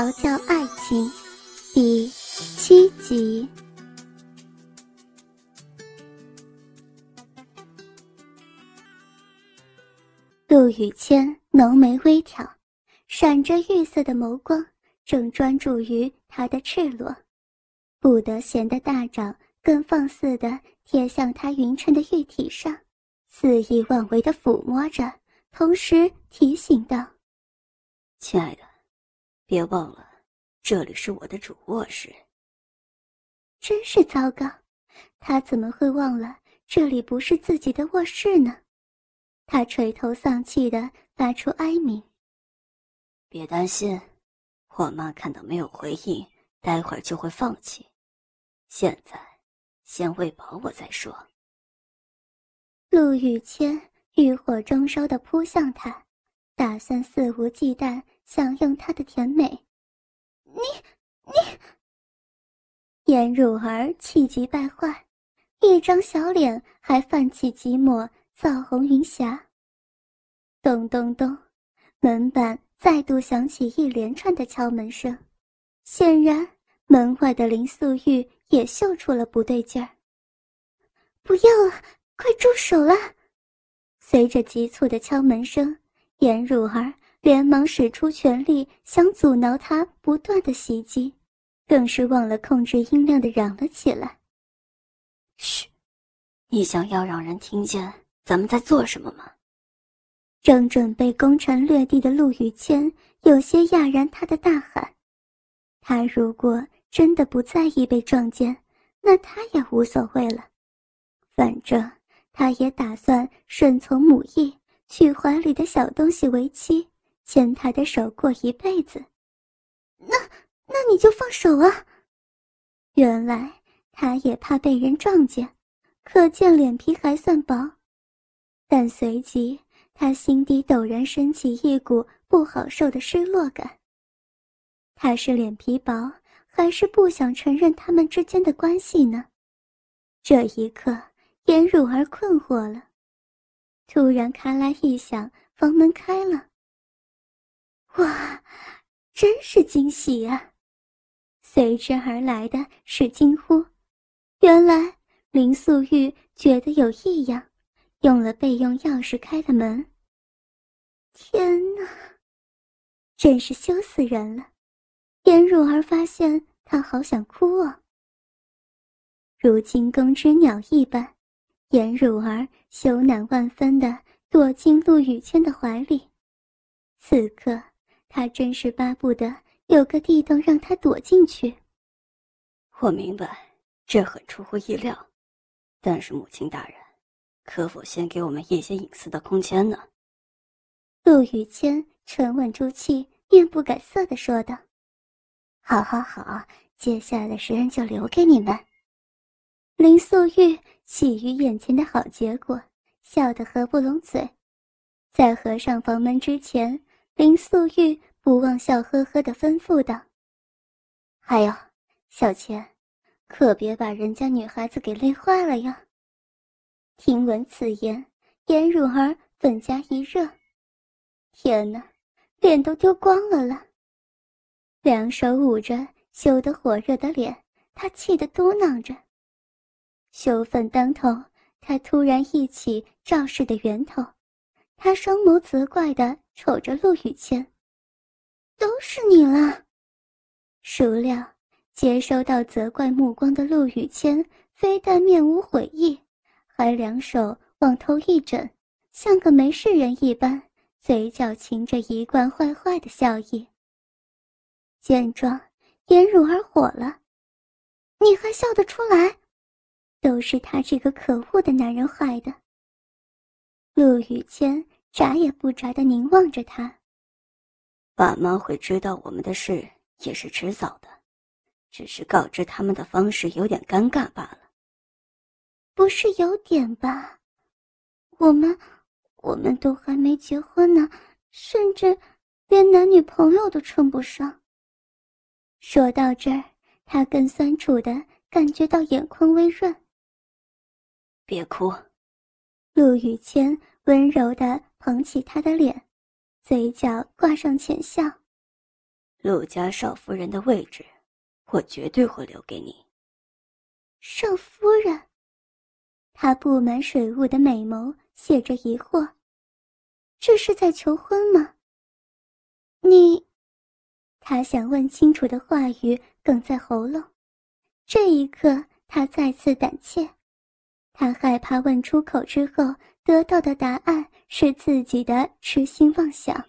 调教爱情》第七集。陆雨谦浓眉微挑，闪着玉色的眸光，正专注于他的赤裸。不得闲的大掌更放肆的贴向他匀称的玉体上，肆意妄为的抚摸着，同时提醒道：“亲爱的，别忘了，这里是我的主卧室。”真是糟糕，他怎么会忘了这里不是自己的卧室呢？他垂头丧气的发出哀鸣。别担心，我妈看到没有回应，待会儿就会放弃。现在，先喂饱我再说。陆雨谦欲火中烧的扑向他，打算肆无忌惮享用他的甜美。你你，颜汝儿气急败坏，一张小脸还泛起几抹。枣红云霞。咚咚咚，门板再度响起一连串的敲门声。显然，门外的林素玉也嗅出了不对劲儿。不要啊！快住手啦！随着急促的敲门声，颜汝儿连忙使出全力想阻挠他不断的袭击，更是忘了控制音量的嚷了起来：“嘘，你想要让人听见？”咱们在做什么吗？正准备攻城略地的陆羽谦有些讶然，他的大喊：“他如果真的不在意被撞见，那他也无所谓了。反正他也打算顺从母意，娶怀里的小东西为妻，牵他的手过一辈子。那那你就放手啊！原来他也怕被人撞见，可见脸皮还算薄。”但随即，他心底陡然升起一股不好受的失落感。他是脸皮薄，还是不想承认他们之间的关系呢？这一刻，颜汝儿困惑了。突然，咔啦一响，房门开了。哇，真是惊喜啊！随之而来的是惊呼。原来林素玉觉得有异样。用了备用钥匙开的门。天哪，真是羞死人了！颜汝儿发现她好想哭哦。如惊弓之鸟一般，颜汝儿羞赧万分的躲进陆雨谦的怀里。此刻，他真是巴不得有个地洞让他躲进去。我明白，这很出乎意料，但是母亲大人。可否先给我们一些隐私的空间呢？陆雨谦沉稳住气，面不改色的说道：“好，好，好，接下来的时间就留给你们。”林素玉喜于眼前的好结果，笑得合不拢嘴。在合上房门之前，林素玉不忘笑呵呵的吩咐道：“还有，小钱，可别把人家女孩子给累坏了呀。”听闻此言，颜汝儿粉颊一热，天哪，脸都丢光了了。两手捂着羞得火热的脸，他气得嘟囔着。羞愤当头，他突然忆起肇事的源头，他双眸责怪的瞅着陆雨谦：“都是你了。”孰料接收到责怪目光的陆雨谦，非但面无悔意。还两手往头一枕，像个没事人一般，嘴角噙着一贯坏坏的笑意。见状，颜汝儿火了：“你还笑得出来？都是他这个可恶的男人害的。”陆雨谦眨也不眨的凝望着他：“爸妈会知道我们的事也是迟早的，只是告知他们的方式有点尴尬罢了。”不是有点吧？我们，我们都还没结婚呢，甚至连男女朋友都称不上。说到这儿，他更酸楚的感觉到眼眶微润。别哭，陆雨谦温柔的捧起他的脸，嘴角挂上浅笑。陆家少夫人的位置，我绝对会留给你。少夫人，她布满水雾的美眸写着疑惑。这是在求婚吗？你，他想问清楚的话语哽在喉咙。这一刻，他再次胆怯，他害怕问出口之后得到的答案是自己的痴心妄想，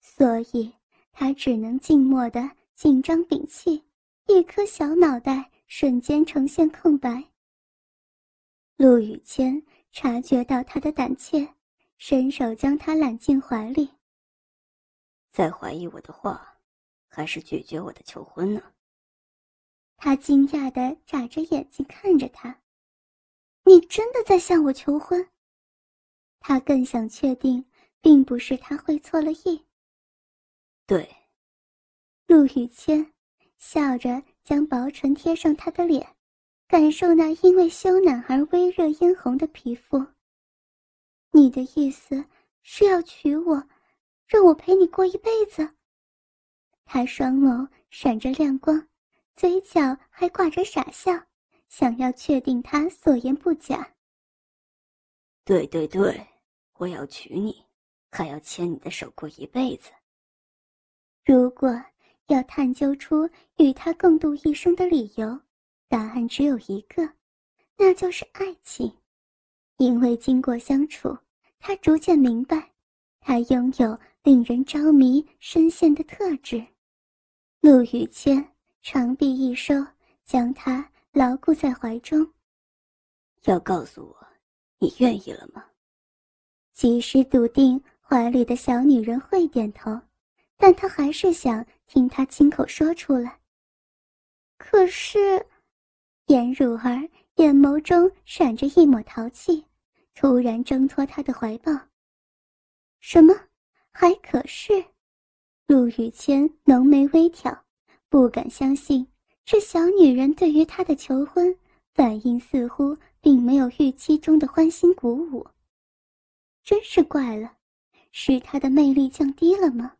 所以他只能静默的紧张屏气，一颗小脑袋瞬间呈现空白。陆雨谦察觉到他的胆怯，伸手将他揽进怀里。再怀疑我的话，还是拒绝我的求婚呢？他惊讶的眨着眼睛看着他：“你真的在向我求婚？”他更想确定，并不是他会错了意。对，陆雨谦笑着将薄唇贴上他的脸，感受那因为羞赧而微热嫣红的皮肤。你的意思是要娶我？让我陪你过一辈子。他双眸闪着亮光，嘴角还挂着傻笑，想要确定他所言不假。对对对，我要娶你，还要牵你的手过一辈子。如果要探究出与他共度一生的理由，答案只有一个，那就是爱情。因为经过相处，他逐渐明白，他拥有。令人着迷、深陷的特质，陆羽谦长臂一收，将他牢固在怀中。要告诉我，你愿意了吗？即使笃定怀里的小女人会点头，但他还是想听她亲口说出来。可是，颜如儿眼眸中闪着一抹淘气，突然挣脱他的怀抱。什么？还可是，陆雨谦浓眉微挑，不敢相信这小女人对于他的求婚反应似乎并没有预期中的欢欣鼓舞。真是怪了，是他的魅力降低了吗？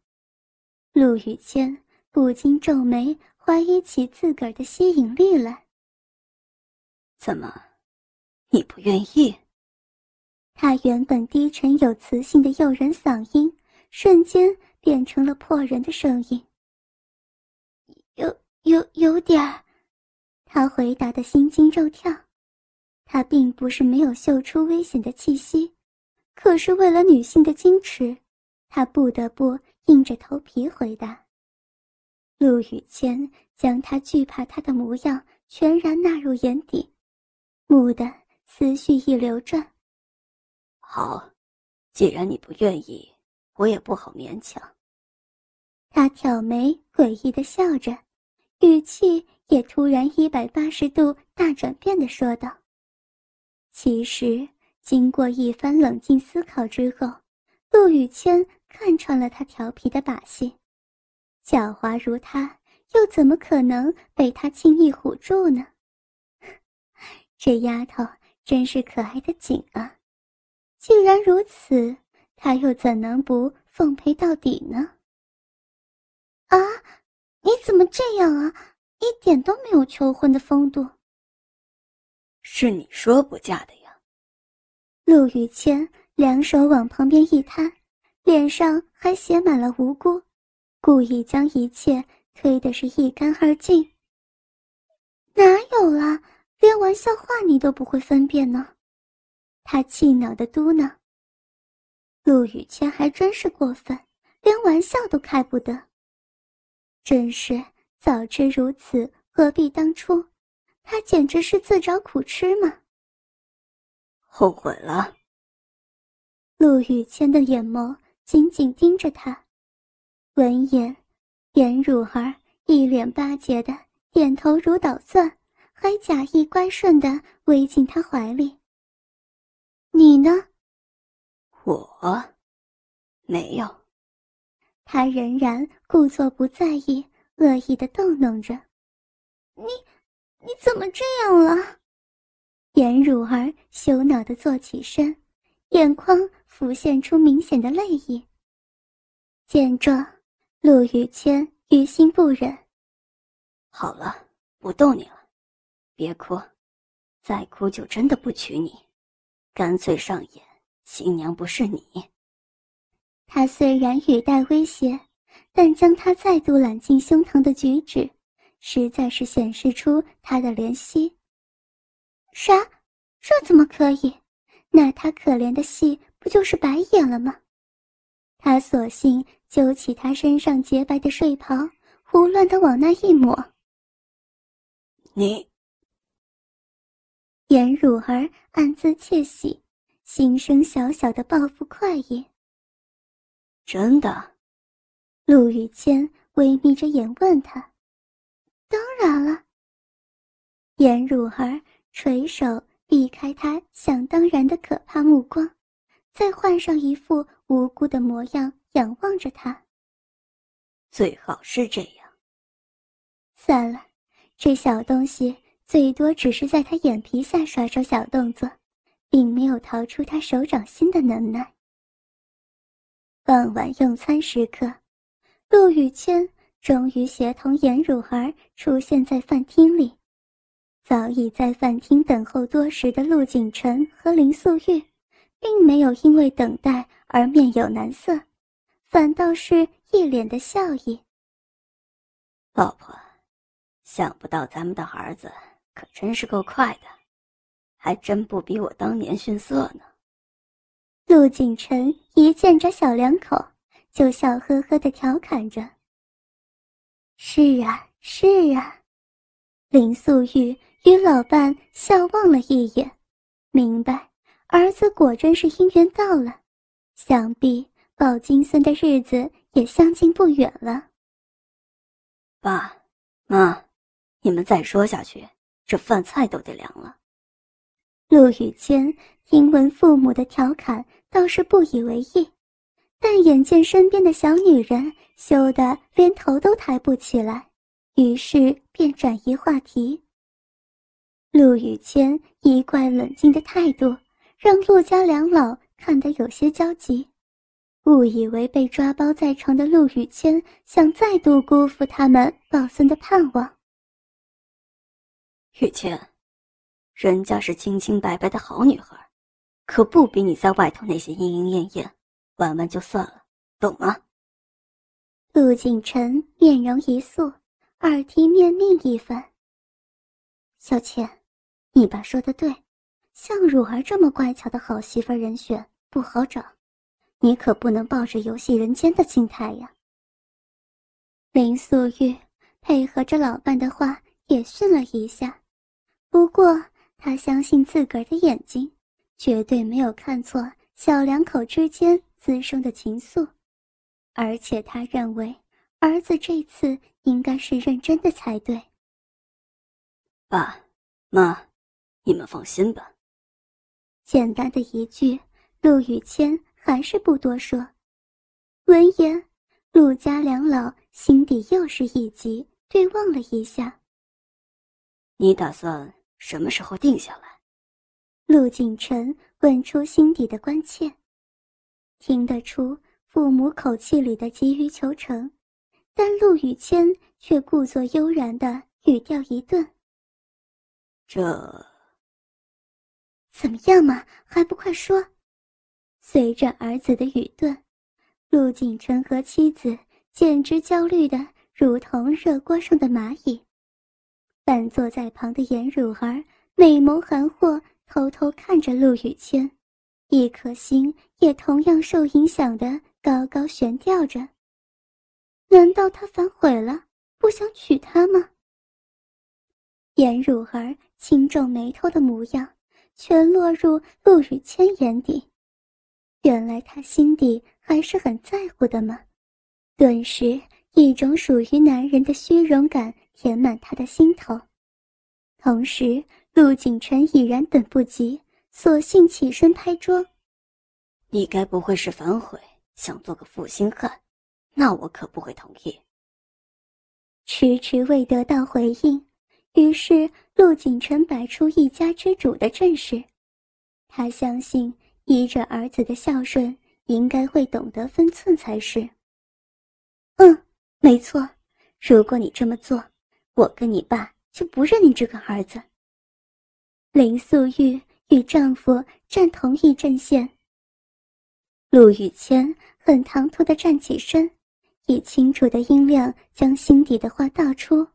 陆雨谦不禁皱眉，怀疑起自个儿的吸引力来。怎么，你不愿意？他原本低沉有磁性的诱人嗓音。瞬间变成了破人的声音。有有有点儿，他回答的心惊肉跳。他并不是没有嗅出危险的气息，可是为了女性的矜持，他不得不硬着头皮回答。陆雨谦将他惧怕他的模样全然纳入眼底，蓦地思绪一流转。好，既然你不愿意。我也不好勉强。他挑眉，诡异的笑着，语气也突然一百八十度大转变的说道：“其实，经过一番冷静思考之后，陆雨谦看穿了他调皮的把戏。狡猾如他，又怎么可能被他轻易唬住呢？这丫头真是可爱的紧啊！既然如此。”他又怎能不奉陪到底呢？啊，你怎么这样啊？一点都没有求婚的风度。是你说不嫁的呀？陆雨谦两手往旁边一摊，脸上还写满了无辜，故意将一切推得是一干二净。哪有啊？连玩笑话你都不会分辨呢？他气恼的嘟囔。陆雨谦还真是过分，连玩笑都开不得。真是早知如此，何必当初？他简直是自找苦吃嘛！后悔了。陆雨谦的眼眸紧紧盯着他，闻言，颜汝儿一脸巴结的点头如捣蒜，还假意乖顺的偎进他怀里。你呢？我，没有。他仍然故作不在意，恶意的逗弄着。你，你怎么这样了？颜汝儿羞恼的坐起身，眼眶浮现出明显的泪意。见状，陆雨谦于心不忍。好了，不逗你了，别哭，再哭就真的不娶你，干脆上演新娘不是你。他虽然语带威胁，但将他再度揽进胸膛的举止，实在是显示出他的怜惜。啥？这怎么可以？那他可怜的戏不就是白演了吗？他索性揪起他身上洁白的睡袍，胡乱的往那一抹。你，颜汝儿暗自窃喜，心生小小的报复快意。真的？陆雨谦微眯着眼问他：“当然了。”颜汝儿垂手避开他想当然的可怕目光，再换上一副无辜的模样，仰望着他。最好是这样。算了，这小东西最多只是在他眼皮下耍耍小动作，并没有逃出他手掌心的能耐。傍晚用餐时刻，陆雨谦终于协同颜汝儿出现在饭厅里。早已在饭厅等候多时的陆景晨和林素玉，并没有因为等待而面有难色，反倒是一脸的笑意。老婆，想不到咱们的儿子可真是够快的，还真不比我当年逊色呢。陆景晨一见这小两口，就笑呵呵的调侃着：“是啊，是啊。”林素玉与老伴笑望了一眼，明白儿子果真是姻缘到了，想必抱金孙的日子也相近不远了。爸妈，你们再说下去，这饭菜都得凉了。陆雨谦听闻父母的调侃。倒是不以为意，但眼见身边的小女人羞得连头都抬不起来，于是便转移话题。陆雨谦一贯冷静的态度，让陆家两老看得有些焦急，误以为被抓包在床的陆雨谦想再度辜负他们抱孙的盼望。雨谦，人家是清清白白的好女孩。可不比你在外头那些莺莺燕燕，玩玩就算了，懂吗？陆景晨面容一肃，耳提面命一番。小倩，你爸说的对，像汝儿这么乖巧的好媳妇人选不好找，你可不能抱着游戏人间的心态呀。林素玉配合着老伴的话也训了一下，不过她相信自个儿的眼睛。绝对没有看错小两口之间滋生的情愫，而且他认为儿子这次应该是认真的才对。爸妈，你们放心吧。简单的一句，陆雨谦还是不多说。闻言，陆家两老心底又是一急，对望了一下。你打算什么时候定下来？陆景晨问出心底的关切，听得出父母口气里的急于求成，但陆雨谦却故作悠然的语调一顿：“这怎么样嘛？还不快说！”随着儿子的语顿，陆景晨和妻子简直焦虑的如同热锅上的蚂蚁。半坐在旁的颜汝儿美眸含惑。偷偷看着陆雨谦，一颗心也同样受影响的高高悬吊着。难道他反悔了，不想娶她吗？颜汝儿轻皱眉头的模样，全落入陆雨谦眼底。原来他心底还是很在乎的吗？顿时，一种属于男人的虚荣感填满他的心头，同时。陆景晨已然等不及，索性起身拍桌。你该不会是反悔，想做个负心汉？那我可不会同意。迟迟未得到回应，于是陆景晨摆出一家之主的阵势。他相信，依着儿子的孝顺，应该会懂得分寸才是。嗯，没错，如果你这么做，我跟你爸就不认你这个儿子。林素玉与丈夫站同一阵线。陆雨谦很唐突地站起身，以清楚的音量将心底的话道出：“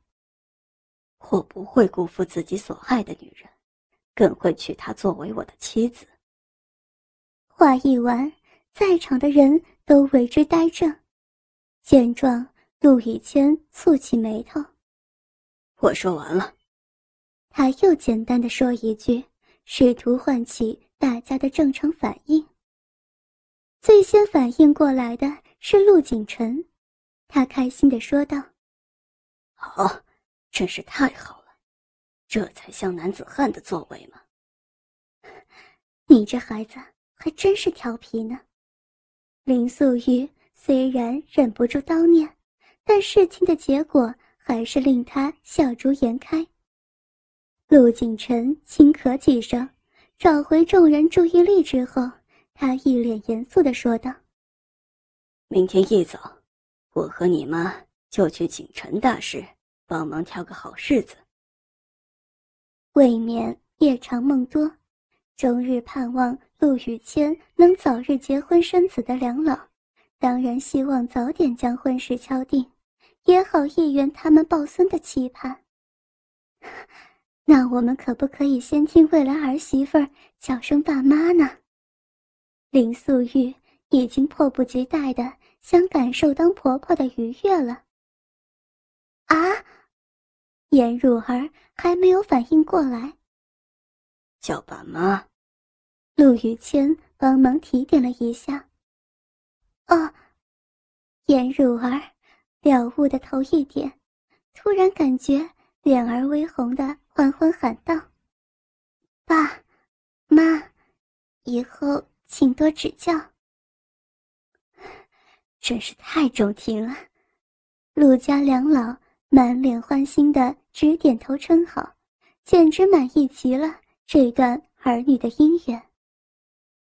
我不会辜负自己所爱的女人，更会娶她作为我的妻子。”话一完，在场的人都为之呆怔。见状，陆雨谦蹙起眉头：“我说完了。”他又简单的说一句，试图唤起大家的正常反应。最先反应过来的是陆景晨，他开心的说道：“好，真是太好了，这才像男子汉的作为嘛。你这孩子还真是调皮呢。”林素玉虽然忍不住叨念，但事情的结果还是令他笑逐颜开。陆景晨轻咳几声，找回众人注意力之后，他一脸严肃的说道：“明天一早，我和你妈就去景晨大师帮忙挑个好日子。未免夜长梦多，终日盼望陆雨谦能早日结婚生子的两老，当然希望早点将婚事敲定，也好一圆他们抱孙的期盼。”那我们可不可以先听未来儿媳妇儿叫声爸妈呢？林素玉已经迫不及待的想感受当婆婆的愉悦了。啊！颜汝儿还没有反应过来，叫爸妈。陆雨谦帮忙提点了一下。哦，颜汝儿了悟的头一点，突然感觉脸儿微红的。缓缓喊道：“爸，妈，以后请多指教。”真是太中听了，陆家两老满脸欢欣的直点头称好，简直满意极了这段儿女的姻缘。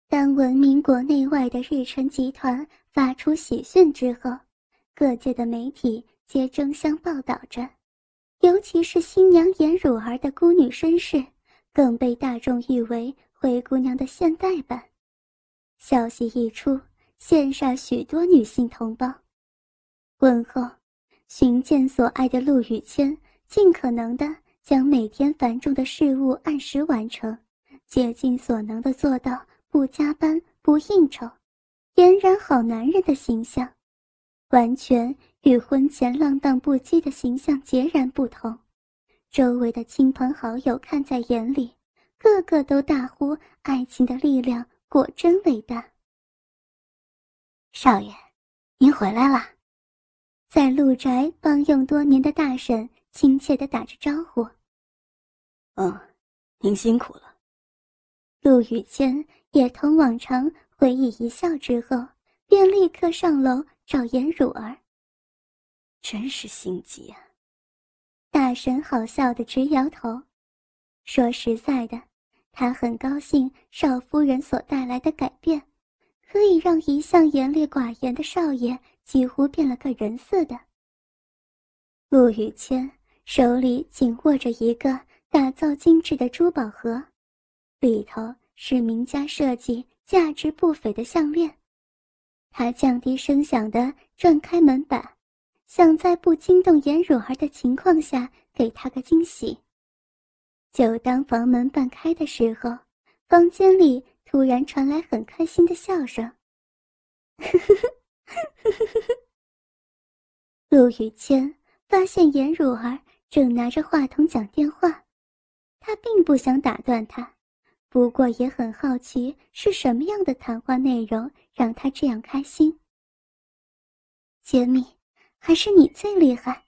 当闻名国内外的日辰集团发出喜讯之后，各界的媒体皆争相报道着。尤其是新娘颜汝儿的孤女身世，更被大众誉为灰姑娘的现代版。消息一出，羡煞许多女性同胞。婚后，寻见所爱的陆雨谦，尽可能的将每天繁重的事务按时完成，竭尽所能的做到不加班、不应酬，俨然好男人的形象，完全。与婚前浪荡不羁的形象截然不同，周围的亲朋好友看在眼里，个个都大呼：“爱情的力量果真伟大！”少爷，您回来了。在陆宅帮佣多年的大婶亲切地打着招呼。嗯，您辛苦了。陆雨谦也同往常回忆一笑之后，便立刻上楼找颜汝儿。真是心急啊！大神好笑的直摇头，说实在的，他很高兴少夫人所带来的改变，可以让一向严厉寡言的少爷几乎变了个人似的。陆雨谦手里紧握着一个打造精致的珠宝盒，里头是名家设计、价值不菲的项链。他降低声响的转开门板。想在不惊动颜汝儿的情况下给她个惊喜。就当房门半开的时候，房间里突然传来很开心的笑声。陆雨谦发现颜汝儿正拿着话筒讲电话，他并不想打断他，不过也很好奇是什么样的谈话内容让他这样开心。杰米。还是你最厉害。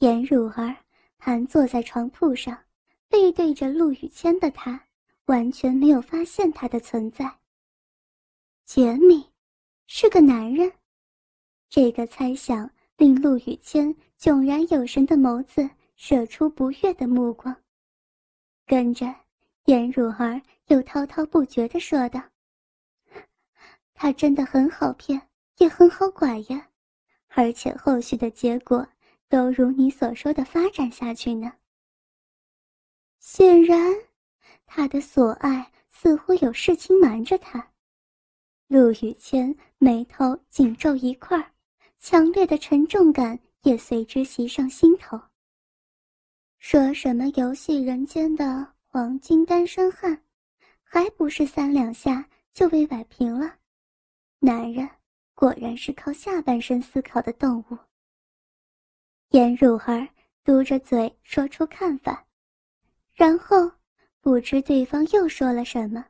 颜汝儿盘坐在床铺上，背对着陆雨谦的他，完全没有发现他的存在。杰米，是个男人。这个猜想令陆雨谦炯然有神的眸子射出不悦的目光，跟着颜汝儿又滔滔不绝地说道：“他真的很好骗，也很好拐呀。”而且后续的结果都如你所说的发展下去呢？显然，他的所爱似乎有事情瞒着他。陆雨谦眉头紧皱一块，强烈的沉重感也随之袭上心头。说什么游戏人间的黄金单身汉，还不是三两下就被摆平了？男人果然是靠下半身思考的动物。颜如儿嘟着嘴说出看法，然后不知对方又说了什么。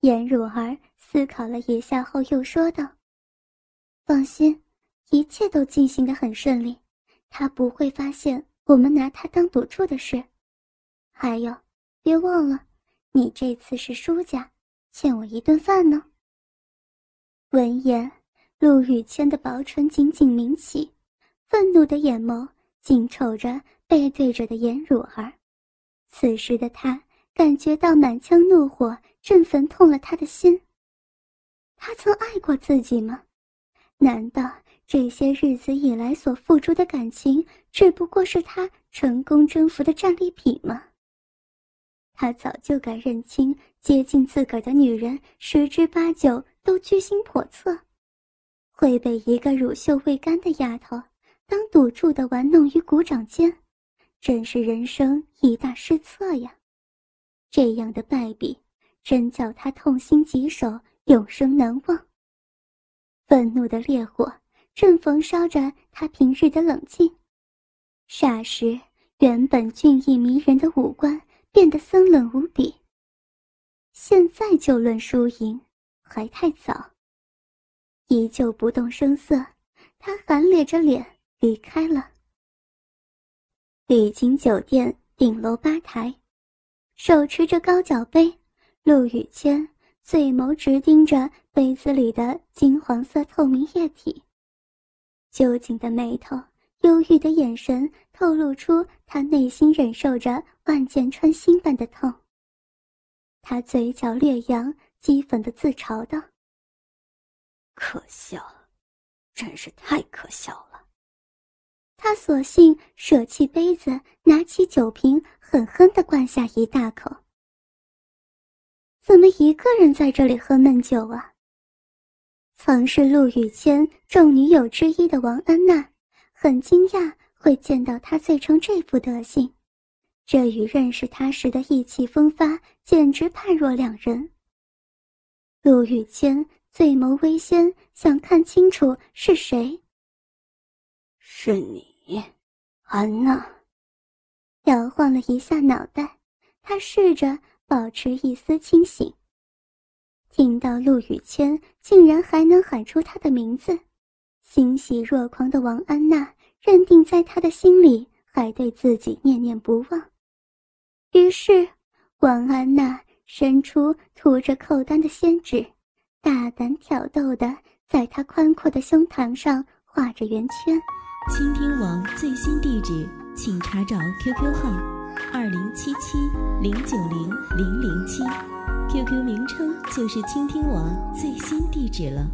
颜如儿思考了一下后，又说道：“放心，一切都进行的很顺利，他不会发现我们拿他当赌注的事。还有，别忘了，你这次是输家，欠我一顿饭呢。”闻言，陆雨谦的薄唇紧紧抿起。愤怒的眼眸紧瞅着背对着的颜如儿，此时的他感觉到满腔怒火正焚痛了他的心。他曾爱过自己吗？难道这些日子以来所付出的感情只不过是他成功征服的战利品吗？他早就该认清，接近自个儿的女人十之八九都居心叵测，会被一个乳臭未干的丫头。当赌注的玩弄于股掌间，真是人生一大失策呀！这样的败笔，真叫他痛心疾首，永生难忘。愤怒的烈火正焚烧着他平日的冷静，霎时，原本俊逸迷人的五官变得森冷无比。现在就论输赢，还太早。依旧不动声色，他含咧着脸。离开了。丽景酒店顶楼吧台，手持着高脚杯，陆雨谦醉眸直盯着杯子里的金黄色透明液体，揪紧的眉头，忧郁的眼神，透露出他内心忍受着万箭穿心般的痛。他嘴角略扬，讥讽的自嘲道：“可笑，真是太可笑了。”他索性舍弃杯子，拿起酒瓶，狠狠地灌下一大口。怎么一个人在这里喝闷酒啊？曾是陆羽谦众女友之一的王安娜，很惊讶会见到他醉成这副德行，这与认识他时的意气风发简直判若两人。陆羽谦醉眸微掀，想看清楚是谁。是你，安娜。摇晃了一下脑袋，他试着保持一丝清醒。听到陆羽谦竟然还能喊出他的名字，欣喜若狂的王安娜认定在他的心里还对自己念念不忘。于是，王安娜伸出涂着扣丹的仙指，大胆挑逗的在他宽阔的胸膛上画着圆圈。倾听王最新地址，请查找 QQ 号二零七七零九零零零七，QQ 名称就是倾听王最新地址了。